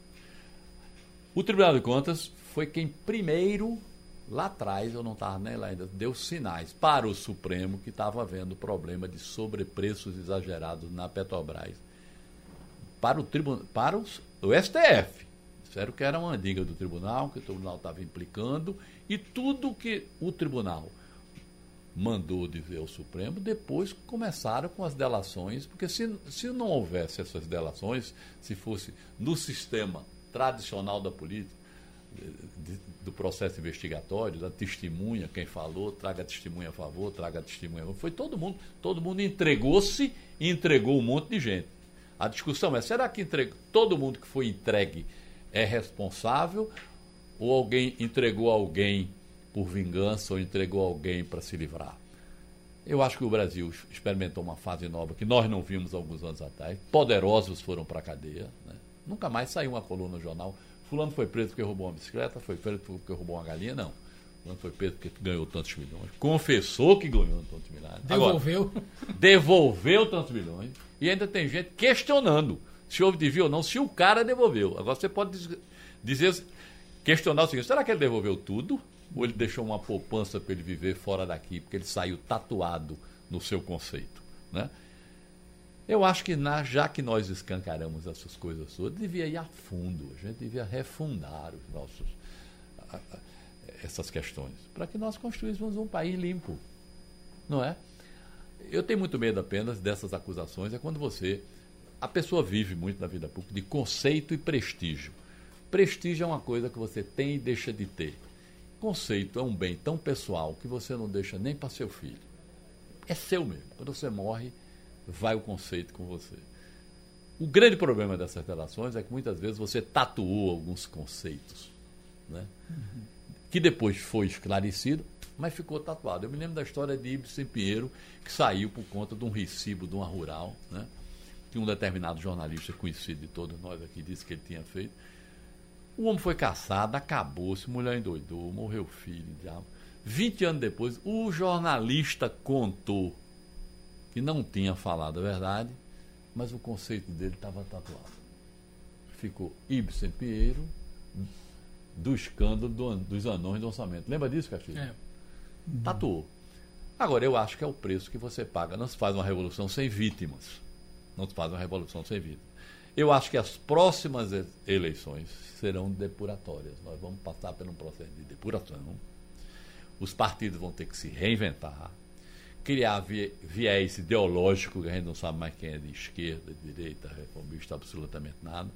E: O Tribunal de Contas foi quem primeiro, lá atrás, eu não estava nem lá ainda, deu sinais para o Supremo que estava havendo problema de sobrepreços exagerados na Petrobras. Para o, tribunal, para os, o STF. Disseram que era uma diga do tribunal, que o tribunal estava implicando, e tudo que o tribunal mandou dizer ao Supremo, depois começaram com as delações, porque se, se não houvesse essas delações, se fosse no sistema tradicional da política, de- do processo investigatório, da testemunha, quem falou, traga testemunha a favor, traga testemunha a favor. Foi todo mundo, todo mundo entregou-se e entregou um monte de gente. A discussão é, será que entre- todo mundo que foi entregue é responsável ou alguém entregou alguém por vingança ou entregou alguém para se livrar? Eu acho que o Brasil experimentou uma fase nova que nós não vimos alguns anos atrás. Poderosos foram para a cadeia. né? Nunca mais saiu uma coluna no jornal. Fulano foi preso porque roubou uma bicicleta, foi preso porque roubou uma galinha. Não. Fulano foi preso porque ganhou tantos milhões. Confessou que ganhou tantos milhões. Agora,
G: Devolveu.
E: devolveu tantos milhões e ainda tem gente questionando se houve desvio ou não, se o cara devolveu. Agora você pode diz- dizer, questionar o seguinte: será que ele devolveu tudo? Ou ele deixou uma poupança para ele viver fora daqui, porque ele saiu tatuado no seu conceito? Né? Eu acho que na- já que nós escancaramos essas coisas todas, devia ir a fundo, a gente devia refundar os nossos, a- a- essas questões, para que nós construíssemos um país limpo. Não é? Eu tenho muito medo apenas dessas acusações, é quando você. A pessoa vive muito na vida pública de conceito e prestígio. Prestígio é uma coisa que você tem e deixa de ter. Conceito é um bem tão pessoal que você não deixa nem para seu filho. É seu mesmo. Quando você morre, vai o conceito com você. O grande problema dessas relações é que muitas vezes você tatuou alguns conceitos, né? que depois foi esclarecido, mas ficou tatuado. Eu me lembro da história de Ibsen Pinheiro, que saiu por conta de um recibo de uma rural, né? que um determinado jornalista conhecido de todos nós aqui disse que ele tinha feito. O homem foi caçado, acabou-se, mulher endoidou, morreu filho, diabo. 20 anos depois, o jornalista contou que não tinha falado a verdade mas o conceito dele estava tatuado. Ficou Ibsen Pinheiro do escândalo do, dos anões do orçamento. Lembra disso, Castilho?
G: É.
E: Tatuou. Agora, eu acho que é o preço que você paga. Não se faz uma revolução sem vítimas. Não se faz uma revolução sem vítimas. Eu acho que as próximas eleições serão depuratórias. Nós vamos passar por um processo de depuração. Os partidos vão ter que se reinventar, criar vi- viés ideológico, que a gente não sabe mais quem é de esquerda, de direita, reformista, absolutamente nada.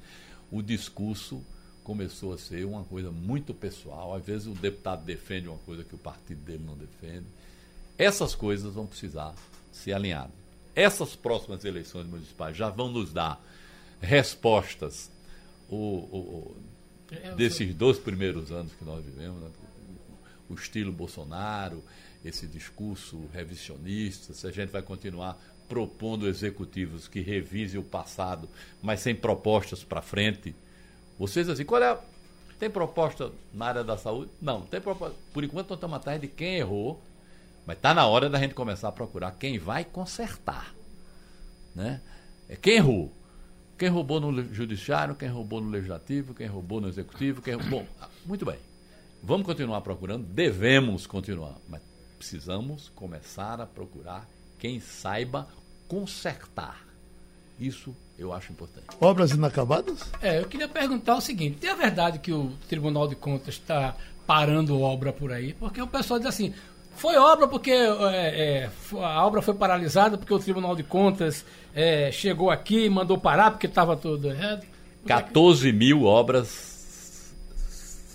E: O discurso começou a ser uma coisa muito pessoal. Às vezes o deputado defende uma coisa que o partido dele não defende. Essas coisas vão precisar ser alinhadas. Essas próximas eleições municipais já vão nos dar respostas o, o- o-
G: É,
E: desses dois primeiros anos que nós vivemos, né? o estilo Bolsonaro, esse discurso revisionista, se a gente vai continuar propondo executivos que revisem o passado, mas sem propostas para frente. Vocês assim, qual é a... Tem proposta na área da saúde? Não, tem proposta. Por enquanto nós estamos atrás de quem errou, mas está na hora da gente começar a procurar quem vai consertar. Né? É quem errou. Quem roubou no judiciário, quem roubou no legislativo, quem roubou no executivo, quem ah, muito bem. Vamos continuar procurando, devemos continuar, mas precisamos começar a procurar quem saiba consertar. Isso eu acho importante.
C: Obras inacabadas?
G: É, eu queria perguntar o seguinte: é verdade que o Tribunal de Contas está parando obra por aí? Porque o pessoal diz assim. Foi obra porque é, é, a obra foi paralisada porque o Tribunal de Contas é, chegou aqui e mandou parar porque estava tudo errado.
E: 14 mil obras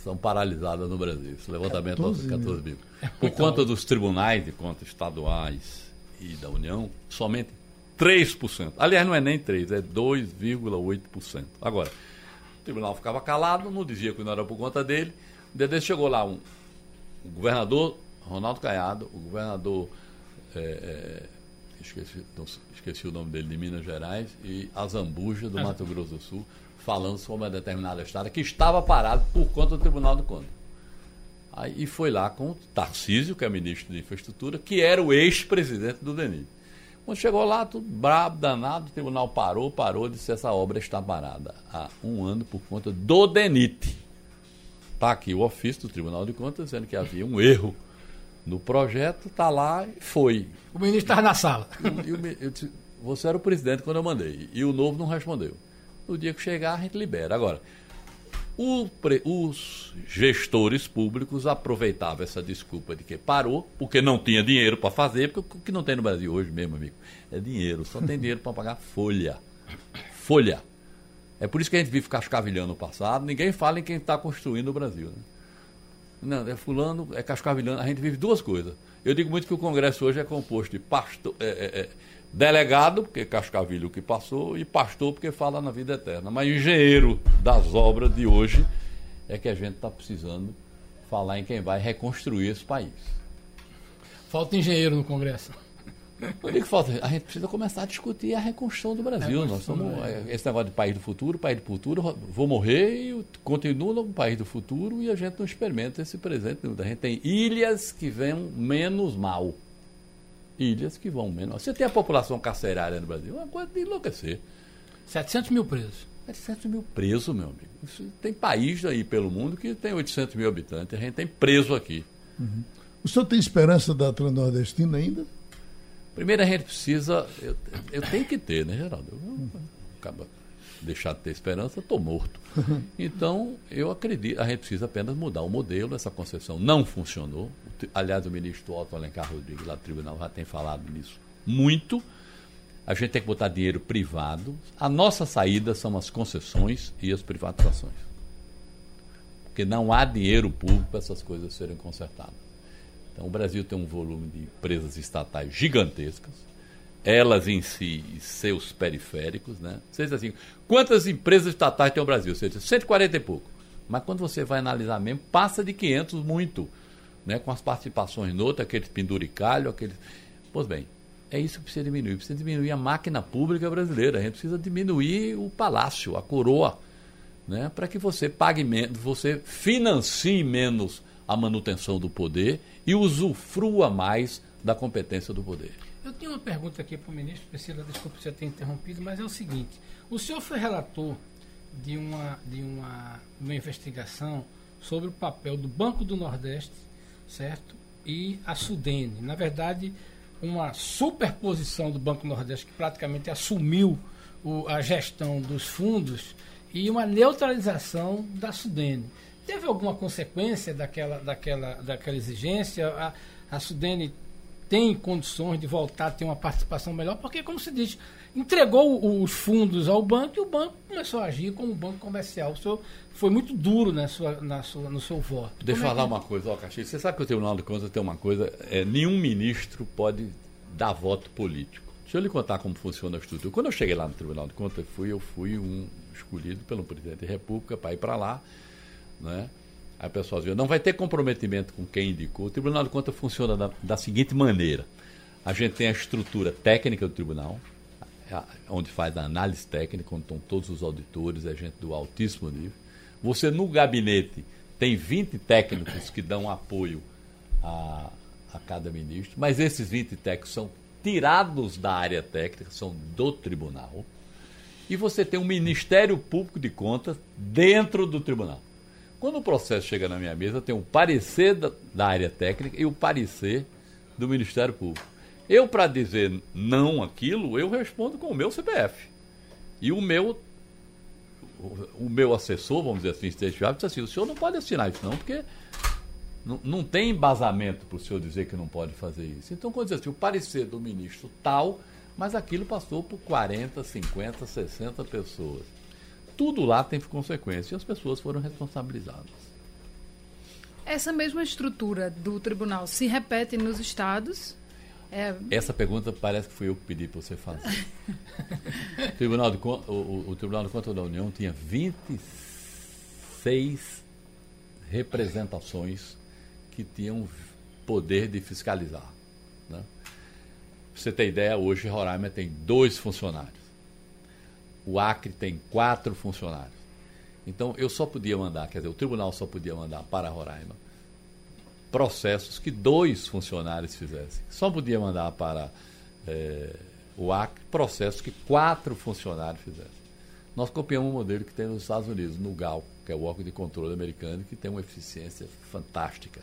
E: são paralisadas no Brasil. Esse levantamento
C: 14
E: 14, 14 mil. Por conta dos tribunais de contas estaduais e da União, somente 3%. Aliás, não é nem 3%, é 2,8%. Agora, o tribunal ficava calado, não dizia que não era por conta dele. Desse chegou lá um, o governador Ronaldo Caiado, o governador. é, é, esqueci, não, esqueci o nome dele, de Minas Gerais, e Azambuja, do Mato Grosso do Sul, falando sobre uma determinada estrada que estava parada por conta do Tribunal do Contas. Aí, e foi lá com o Tarcísio, que é ministro de Infraestrutura, que era o ex-presidente do DENIT. Quando chegou lá, tudo brabo, danado, o tribunal parou, parou, disse essa obra está parada há um ano por conta do DENIT. Está aqui o ofício do Tribunal de Contas dizendo que havia um erro no projeto, está lá e foi.
G: O ministro estava na sala.
E: E eu disse, você era o presidente quando eu mandei. E o novo não respondeu. No dia que chegar, a gente libera. Agora, pre- os gestores públicos aproveitavam essa desculpa de que parou, porque não tinha dinheiro para fazer, porque o que não tem no Brasil hoje mesmo, amigo, é dinheiro. Só tem dinheiro para pagar folha. Folha. É por isso que a gente vive cascavilhando o passado. Ninguém fala em quem está construindo o Brasil. Né? Não, é fulano, é cascavilhando. A gente vive duas coisas. Eu digo muito que o Congresso hoje é composto de pastor, é, é, é, delegado, porque cascavilha o que passou, e pastor, porque fala na vida eterna. Mas engenheiro das obras de hoje é que a gente está precisando falar em quem vai reconstruir esse país.
G: Falta engenheiro no Congresso.
E: Eu digo que falta, a gente precisa começar a discutir a reconstrução do Brasil. Nós
G: Reconstrução,
E: somos, é, esse negócio de país do futuro, país do futuro, vou morrer e continuo no país do futuro e a gente não experimenta esse presente. A gente tem ilhas que vêm menos mal. Ilhas que vão menos. Você tem a população carcerária no Brasil, é uma coisa de enlouquecer.
G: 700 mil presos.
E: 700 mil presos, meu amigo. Isso, tem país aí pelo mundo que tem 800 mil habitantes. A gente tem preso aqui.
C: O senhor tem esperança da Transnordestina ainda?
E: Primeiro a gente precisa. Eu, eu tenho que ter, né, Geraldo? Eu, eu, acaba deixar de ter esperança, estou morto. Então, eu acredito, a gente precisa apenas mudar o modelo, essa concessão não funcionou. Aliás, o ministro Otto Alencar Rodrigues, lá do tribunal, já tem falado nisso muito. A gente tem que botar dinheiro privado. A nossa saída são as concessões e as privatizações. Porque não há dinheiro público para essas coisas serem consertadas. Então, o Brasil tem um volume de empresas estatais gigantescas, elas em si e seus periféricos, né? Você diz assim, quantas empresas estatais tem o Brasil? Você diz 140 e pouco. Mas quando você vai analisar mesmo, passa de 500 muito, né? Com as participações no outro, aqueles penduricalho, aqueles... Pois bem, é isso que precisa diminuir. Precisa diminuir a máquina pública brasileira. A gente precisa diminuir o palácio, a coroa, né? para que você pague menos, você financie menos a manutenção do poder e usufrua mais da competência do poder.
G: Eu tenho uma pergunta aqui para o ministro, Priscila, desculpe você ter interrompido, mas é o seguinte: o senhor foi relator de uma, de uma, uma investigação sobre o papel do Banco do Nordeste, certo? E a Sudene. Na verdade, uma superposição do Banco Nordeste que praticamente assumiu o, a gestão dos fundos e uma neutralização da Sudene. Teve alguma consequência daquela, daquela, daquela exigência? A, a Sudene tem condições de voltar a ter uma participação melhor, porque, como se diz, entregou os fundos ao banco e o banco começou a agir como um banco comercial. O senhor foi muito duro na sua, na sua, no seu voto.
E: Deixa eu
G: é
E: falar
G: que...
E: uma coisa, ó, Caxias. Você sabe que o Tribunal de Contas tem uma coisa: é, nenhum ministro pode dar voto político. Deixa eu lhe contar como funciona a estrutura. Quando eu cheguei lá no Tribunal de Contas, fui, eu fui um escolhido pelo presidente da República para ir para lá. Né? Aí o pessoal não vai ter comprometimento com quem indicou. O Tribunal de Contas funciona da, da seguinte maneira. A gente tem a estrutura técnica do tribunal, onde faz a análise técnica, onde estão todos os auditores, é gente do altíssimo nível. Você, no gabinete, tem 20 técnicos que dão apoio a, a cada ministro, mas esses 20 técnicos são tirados da área técnica, são do tribunal. E você tem um Ministério Público de Contas dentro do tribunal. Quando o processo chega na minha mesa, tem o parecer da, da área técnica e o parecer do Ministério Público. Eu, para dizer não aquilo, eu respondo com o meu CPF. E o meu o, meu assessor, vamos dizer assim, estagiário, disse assim, o senhor não pode assinar isso não, porque não tem embasamento para o senhor dizer que não pode fazer isso. Então, quando diz assim, o parecer do ministro tal, mas aquilo passou por 40, 50, 60 pessoas. Tudo lá tem consequência e as pessoas foram responsabilizadas.
F: Essa mesma estrutura do tribunal se repete nos estados?
E: É... Essa pergunta parece que fui eu que pedi para você fazer. o, Tribunal de, o, o Tribunal de Contas da União tinha 26 representações que tinham poder de fiscalizar. Né? Pra você ter ideia, hoje Roraima tem dois funcionários. O Acre tem quatro funcionários. Então eu só podia mandar, quer dizer, o tribunal só podia mandar para Roraima processos que dois funcionários fizessem. Só podia mandar para é, o Acre processos que quatro funcionários fizessem. Nós copiamos um modelo que tem nos Estados Unidos, no GAL, que é o órgão de controle americano, que tem uma eficiência fantástica.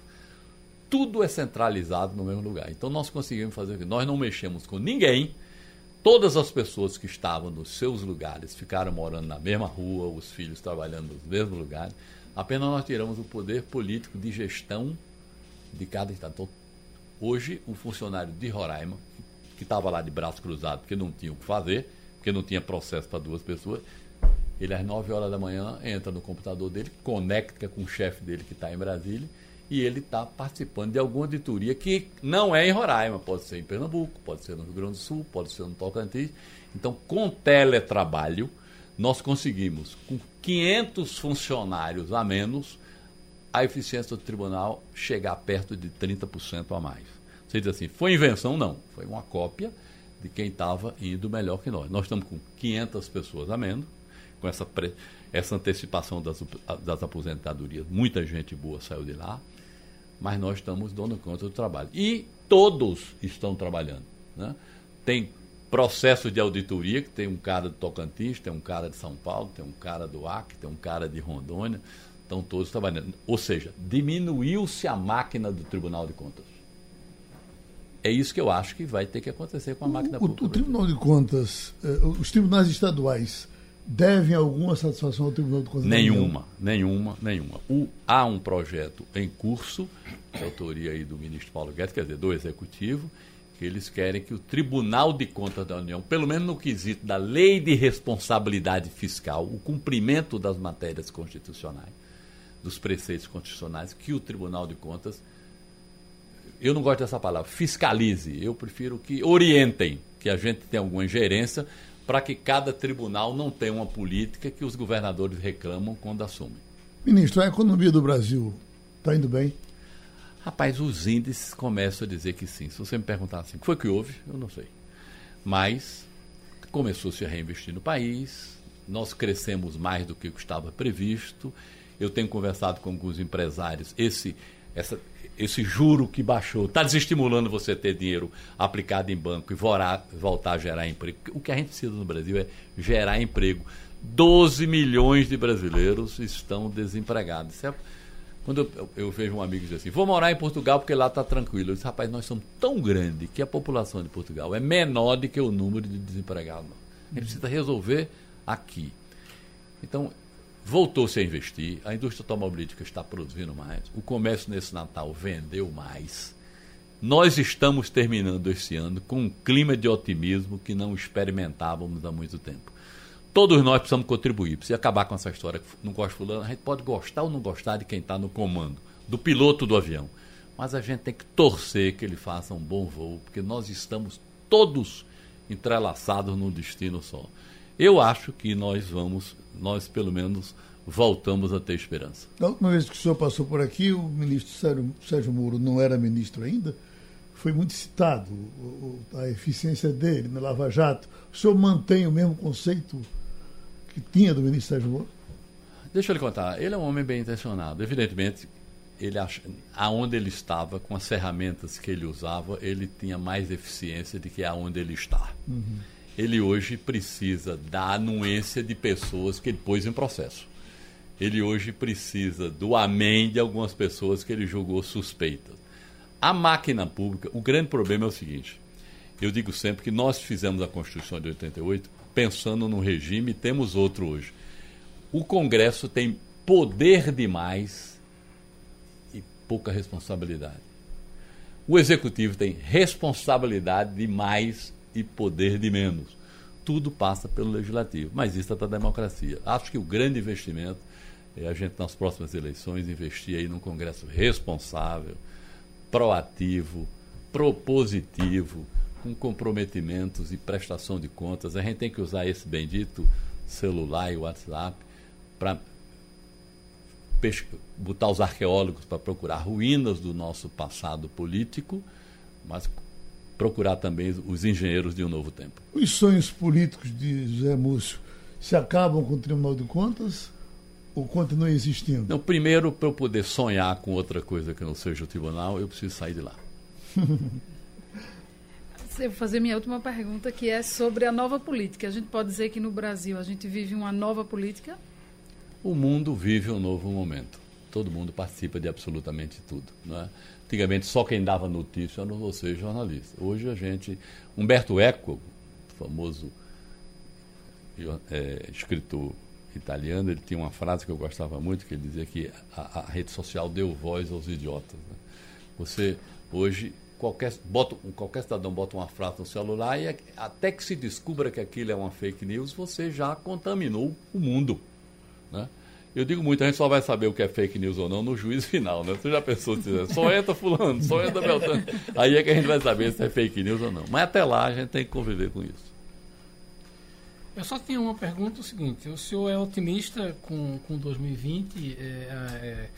E: Tudo é centralizado no mesmo lugar. Então nós conseguimos fazer o que? Nós não mexemos com ninguém. Todas as pessoas que estavam nos seus lugares ficaram morando na mesma rua, os filhos trabalhando nos mesmos lugares. Apenas nós tiramos o poder político de gestão de cada estado. Então, hoje, um funcionário de Roraima, que estava lá de braço cruzado, porque não tinha o que fazer, porque não tinha processo para duas pessoas, ele às 9 horas da manhã entra no computador dele, conecta com o chefe dele que está em Brasília, e ele está participando de alguma auditoria que não é em Roraima, pode ser em Pernambuco, pode ser no Rio Grande do Sul, pode ser no Tocantins. Então, com teletrabalho, nós conseguimos, com 500 funcionários a menos, a eficiência do tribunal chegar perto de 30% a mais. Você diz assim, foi invenção? Não. Foi uma cópia de quem estava indo melhor que nós. Nós estamos com 500 pessoas a menos, com essa, pre... essa antecipação das, das aposentadorias. Muita gente boa saiu de lá, mas nós estamos dando conta do trabalho. E todos estão trabalhando. Né? Tem processo de auditoria, que tem um cara de Tocantins, tem um cara de São Paulo, tem um cara do Acre, tem um cara de Rondônia, Estão todos trabalhando. Ou seja, diminuiu-se a máquina do Tribunal de Contas. É isso que eu acho que vai ter que acontecer com a máquina
C: o,
E: pública.
C: O Tribunal de Contas, eh, os tribunais estaduais devem alguma satisfação ao Tribunal de Contas?
E: Nenhuma, nenhuma, nenhuma. O, há um projeto em curso, de autoria aí do ministro Paulo Guedes, quer dizer, do Executivo, que eles querem que o Tribunal de Contas da União, pelo menos no quesito da lei de responsabilidade fiscal, o cumprimento das matérias constitucionais, dos preceitos constitucionais que o Tribunal de Contas, eu não gosto dessa palavra, fiscalize. Eu prefiro que orientem, que a gente tenha alguma ingerência para que cada tribunal não tenha uma política que os governadores reclamam quando assumem.
C: Ministro, a economia do Brasil está indo bem?
E: Rapaz, os índices começam a dizer que sim. Se você me perguntar assim, o que foi que houve? Eu não sei. Mas começou-se a reinvestir no país, nós crescemos mais do que estava previsto, eu tenho conversado com alguns empresários. Esse essa, esse juro que baixou, está desestimulando você ter dinheiro aplicado em banco e vorar, voltar a gerar emprego. O que a gente precisa no Brasil é gerar emprego. 12 milhões de brasileiros estão desempregados. Certo? Quando eu, eu, vejo um amigo dizer assim, vou morar em Portugal porque lá está tranquilo. Eu disse, rapaz, nós somos tão grandes que a população de Portugal é menor do que o número de desempregados. A gente precisa resolver aqui. Então, voltou-se a investir, a indústria automobilística está produzindo mais, o comércio nesse Natal vendeu mais. Nós estamos terminando esse ano com um clima de otimismo que não experimentávamos há muito tempo. Todos nós precisamos contribuir, precisa acabar com essa história que não gosta fulano. A gente pode gostar ou não gostar de quem está no comando, do piloto do avião. Mas a gente tem que torcer que ele faça um bom voo, porque nós estamos todos entrelaçados num destino só. Eu acho que nós vamos, nós pelo menos voltamos a ter esperança.
C: Da última vez que o senhor passou por aqui, o ministro Sérgio, Sérgio Moro não era ministro ainda, foi muito citado a eficiência dele na Lava Jato. O senhor mantém o mesmo conceito que tinha do ministro Sérgio Moro?
E: Deixa eu lhe contar, ele é um homem bem intencionado. Evidentemente, ele acha, aonde ele estava, com as ferramentas que ele usava, ele tinha mais eficiência do que aonde ele está. Uhum ele hoje precisa da anuência de pessoas que ele pôs em processo. Ele hoje precisa do amém de algumas pessoas que ele julgou suspeitas. A máquina pública, o grande problema é o seguinte: eu digo sempre que nós fizemos a Constituição de 88 pensando no regime, temos outro hoje. O Congresso tem poder demais e pouca responsabilidade. O Executivo tem responsabilidade demais e poder de menos. Tudo passa pelo legislativo, mas isso é da democracia. Acho que o grande investimento é a gente, nas próximas eleições, investir aí num Congresso responsável, proativo, propositivo, com comprometimentos e prestação de contas. A gente tem que usar esse bendito celular e WhatsApp para botar os arqueólogos para procurar ruínas do nosso passado político, mas procurar também os engenheiros de um novo tempo.
C: Os sonhos políticos de José Múcio se acabam com o Tribunal de Contas ou continuam existindo?
E: Não, primeiro, para eu poder sonhar com outra coisa que não seja o tribunal, eu preciso sair de lá.
F: Eu vou fazer minha última pergunta, que é sobre a nova política. A gente pode dizer que no Brasil a gente vive uma nova política?
E: O mundo vive um novo momento. Todo mundo participa de absolutamente tudo. Não é? Antigamente só quem dava notícia era você, jornalista. Hoje a gente. Humberto Eco, famoso é, escritor italiano, ele tinha uma frase que eu gostava muito, que ele dizia que a, a rede social deu voz aos idiotas. Né? Você, hoje, qualquer, bota, qualquer cidadão bota uma frase no celular e até que se descubra que aquilo é uma fake news, você já contaminou o mundo. Né? Eu digo muito, a gente só vai saber o que é fake news ou não no juízo final, né? Você já pensou se só entra fulano, só entra Beltrano. Aí é que a gente vai saber se é fake news ou não. Mas até lá a gente tem que conviver com isso.
G: Eu só tenho uma pergunta, o seguinte, o senhor é otimista com, com 2020 é, é,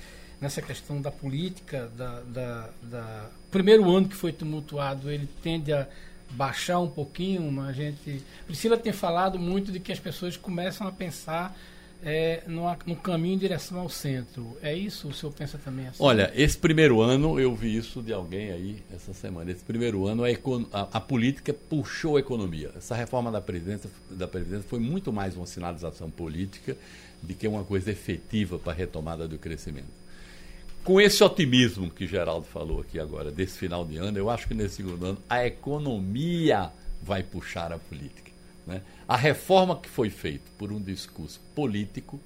G: nessa questão da política, da, da, da, primeiro ano que foi tumultuado, ele tende a baixar um pouquinho, a gente... Priscila tem falado muito de que as pessoas começam a pensar é, no, no, caminho em direção ao centro. É isso o senhor pensa também assim?
E: Olha, esse primeiro ano, eu vi isso de alguém aí essa semana. Esse primeiro ano, a, a, a política puxou a economia. Essa reforma da Previdência, da Previdência foi muito mais uma sinalização política do que uma coisa efetiva para a retomada do crescimento. Com esse otimismo que Geraldo falou aqui agora, desse final de ano, eu acho que nesse segundo ano a economia vai puxar a política. Né? A reforma que foi feita por um discurso político,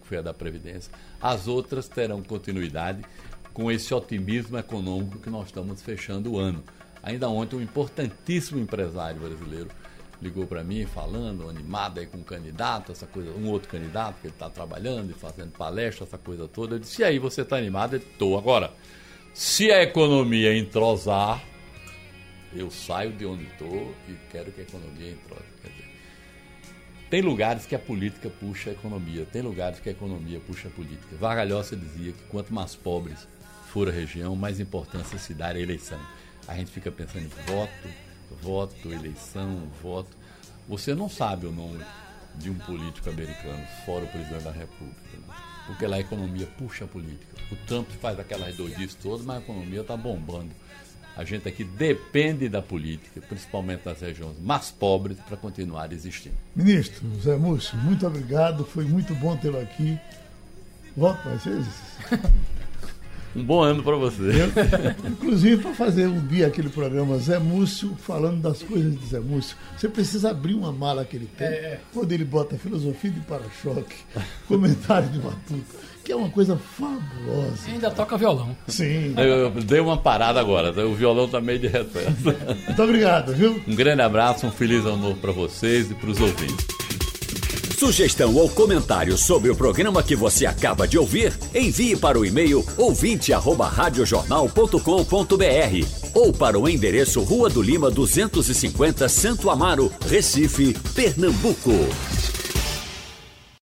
E: que foi a da Previdência, as outras terão continuidade com esse otimismo econômico que nós estamos fechando o ano. Ainda ontem, um importantíssimo empresário brasileiro ligou para mim falando, animado aí com um candidato, essa coisa, um outro candidato que ele está trabalhando e fazendo palestra, essa coisa toda. Eu disse, e aí, você está animado? Ele estou. Agora, se a economia entrosar, eu saio de onde estou e quero que a economia entrose. Quer dizer, tem lugares que a política puxa a economia, tem lugares que a economia puxa a política. Vargalhosa dizia que quanto mais pobres for a região, mais importância se dá à eleição. A gente fica pensando em voto, voto, eleição, voto. Você não sabe o nome de um político americano, fora o presidente da República. Né? porque lá a economia puxa a política. O Trump faz aquelas doidices todas, mas a economia está bombando. A gente aqui depende da política, principalmente das regiões mais pobres, para continuar existindo.
C: Ministro Zé Múcio, muito obrigado. Foi muito bom tê-lo aqui. Volto mais vezes.
E: Um bom ano para você.
C: Eu, inclusive, para fazer um dia aquele programa Zé Múcio, falando das coisas de Zé Múcio, você precisa abrir uma mala que ele tem, é, é. quando ele bota filosofia de para-choque, comentário de Matuto, que é uma coisa fabulosa.
G: E ainda toca violão.
C: Sim.
E: Eu, eu, dei uma parada agora, o violão está meio de recesso.
C: Muito obrigado, viu?
E: Um grande abraço, um feliz ano novo para vocês e para os ouvintes.
B: Sugestão ou comentário sobre o programa que você acaba de ouvir, envie para o e-mail ouvinte@radiojornal.com.br ou para o endereço Rua do Lima 250, Santo Amaro, Recife, Pernambuco.